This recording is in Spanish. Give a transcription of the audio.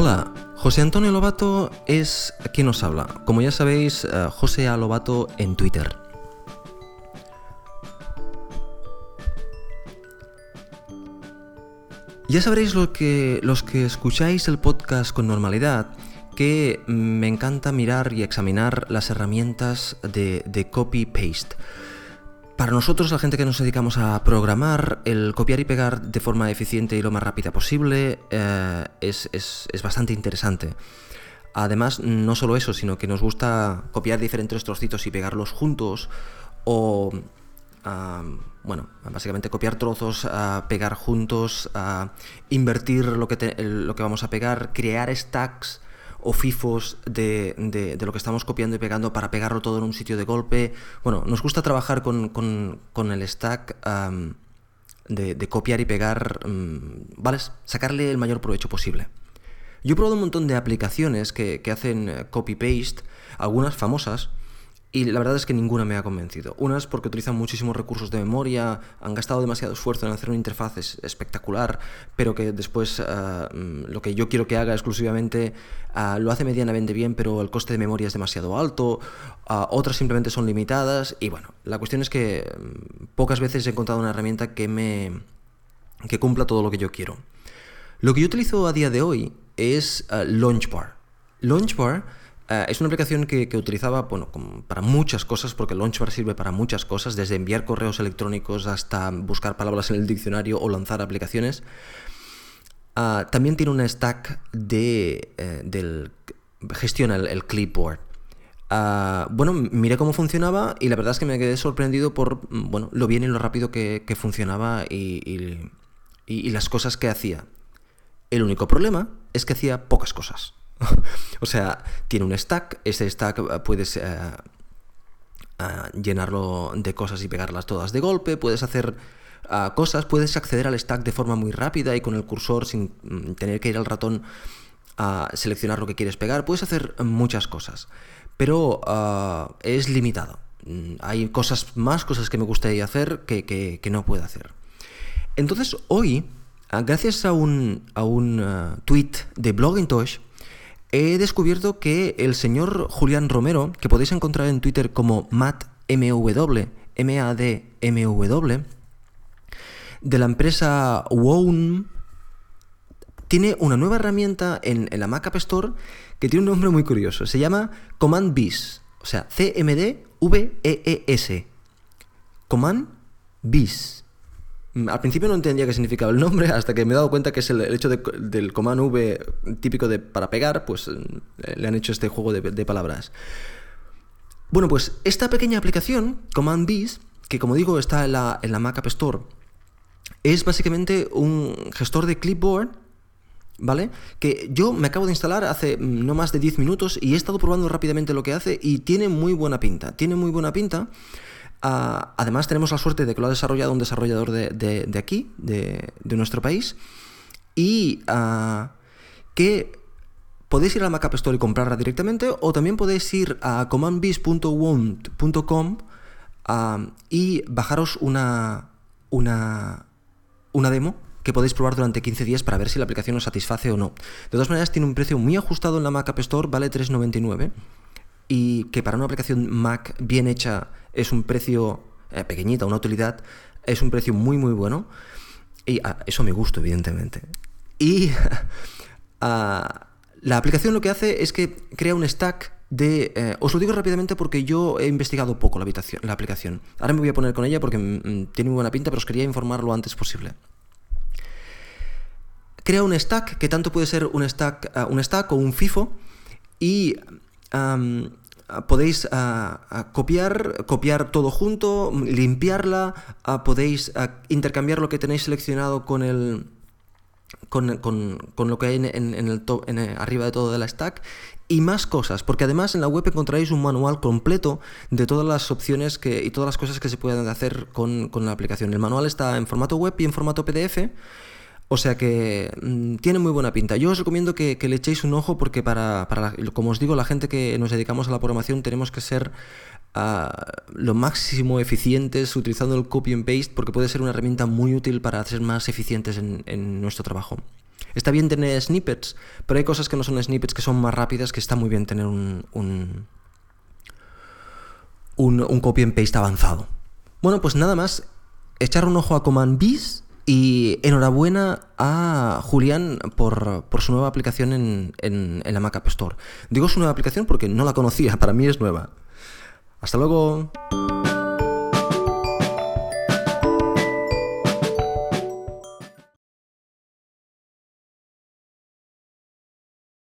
Hola, José Antonio Lobato es quien nos habla. Como ya sabéis, eh, José. Lobato en Twitter. Ya sabréis lo que, los que escucháis el podcast con normalidad que me encanta mirar y examinar las herramientas de, copy-paste. Para nosotros, la gente que nos dedicamos a programar, el copiar y pegar de forma eficiente y lo más rápida posible eh, es, bastante interesante. Además, no solo eso, sino que nos gusta copiar diferentes trocitos y pegarlos juntos o bueno, básicamente copiar trozos, pegar juntos, invertir lo que, lo que vamos a pegar, crear stacks o FIFOs de, de, lo que estamos copiando y pegando para pegarlo todo en un sitio de golpe. Bueno, nos gusta trabajar con, con, el stack de, copiar y pegar, mm, ¿vale? Sacarle el mayor provecho posible. Yo he probado un montón de aplicaciones que, que hacen eh, copy-paste, algunas famosas, y la verdad es que ninguna me ha convencido. Unas porque utilizan muchísimos recursos de memoria, han gastado demasiado esfuerzo en hacer una interfaz espectacular, pero que después ah, mm, lo que yo quiero que haga exclusivamente ah, lo hace medianamente bien, pero el coste de memoria es demasiado alto. Ah, otras simplemente son limitadas. Y bueno, la cuestión es que mm, pocas veces he encontrado una herramienta que me que cumpla todo lo que yo quiero. Lo que yo utilizo a día de hoy es Launchbar. Launchbar eh, es una aplicación que, utilizaba bueno, para muchas cosas, porque Launchbar sirve para muchas cosas, desde enviar correos electrónicos hasta buscar palabras en el diccionario o lanzar aplicaciones. Ah, también tiene una stack de eh, del, gestiona el, clipboard. Ah, bueno, miré cómo funcionaba y la verdad es que me quedé sorprendido por bueno, lo bien y lo rápido que, funcionaba y las cosas que hacía. El único problema es que hacía pocas cosas. o sea, tiene un stack, ese stack eh, puedes eh, eh, llenarlo de cosas y pegarlas todas de golpe, puedes hacer cosas, puedes acceder al stack de forma muy rápida y con el cursor sin mm, tener que ir al ratón a seleccionar lo que quieres pegar, puedes hacer muchas cosas, pero es limitado. Mm, hay cosas más, cosas que me gustaría hacer que, no puedo hacer. Entonces hoy, gracias a un, a un tweet de Blogintosh, he descubierto que el señor Julián Romero, que podéis encontrar en Twitter como MattMW, M-A-D-M-W, de la empresa WOWN, tiene una nueva herramienta en, la Mac App Store que tiene un nombre muy curioso. Se llama Command Bis, o sea, C-M-D-V-E-E-S. Command Bis. Mm, al principio no entendía qué significaba el nombre hasta que me he dado cuenta que es el, hecho del comando V típico de para pegar, pues eh, le han hecho este juego de, palabras. Bueno, pues esta pequeña aplicación, Command Bees, que como digo está en la, en la Mac App Store, es básicamente un gestor de clipboard, ¿vale? Que yo me acabo de instalar hace mm, no más de 10 minutos y he estado probando rápidamente lo que hace y tiene muy buena pinta. Tiene muy buena pinta. Ah, además, tenemos la suerte de que lo ha desarrollado un desarrollador de, aquí, de, nuestro país, y uh, que podéis ir a la Mac Store y comprarla directamente, o también podéis ir a commandbiz.wond.com ah, y bajaros una, una, una demo que podéis probar durante 15 días para ver si la aplicación os satisface o no. De todas maneras, tiene un precio muy ajustado en la Mac Store, vale 3,99 y que para una aplicación Mac bien hecha es un precio eh, pequeñita, una utilidad, es un precio muy muy bueno. Y ah, eso me gusta, evidentemente. Y ah, la aplicación lo que hace es que crea un stack de... Eh, os lo digo rápidamente porque yo he investigado poco la, habitación, la aplicación. Ahora me voy a poner con ella porque mm, mm, tiene muy buena pinta, pero os quería informar lo antes posible. Crea un stack que tanto puede ser un stack, ah, un stack o un FIFO y podéis copiar, copiar todo junto, limpiarla, podéis intercambiar lo que tenéis seleccionado con el... Con, lo que hay en, el top, en arriba de todo de la stack y más cosas, porque además en la web encontraréis un manual completo de todas las opciones que, y todas las cosas que se pueden hacer con, con la aplicación. El manual está en formato web y en formato PDF o sea que mm, tiene muy buena pinta. Yo os recomiendo que, le echéis un ojo porque para, como os digo, la gente que nos dedicamos a la programación tenemos que ser ah, lo máximo eficientes utilizando el copy and paste porque puede ser una herramienta muy útil para ser más eficientes en, nuestro trabajo. Está bien tener snippets, pero hay cosas que no son snippets que son más rápidas que está muy bien tener un, un, un, copy and paste avanzado. Bueno, pues nada más, echar un ojo a Command y enhorabuena a Julián por, su nueva aplicación en, en, la Mac App Store. Digo su nueva aplicación porque no la conocía, para mí es nueva. Hasta luego.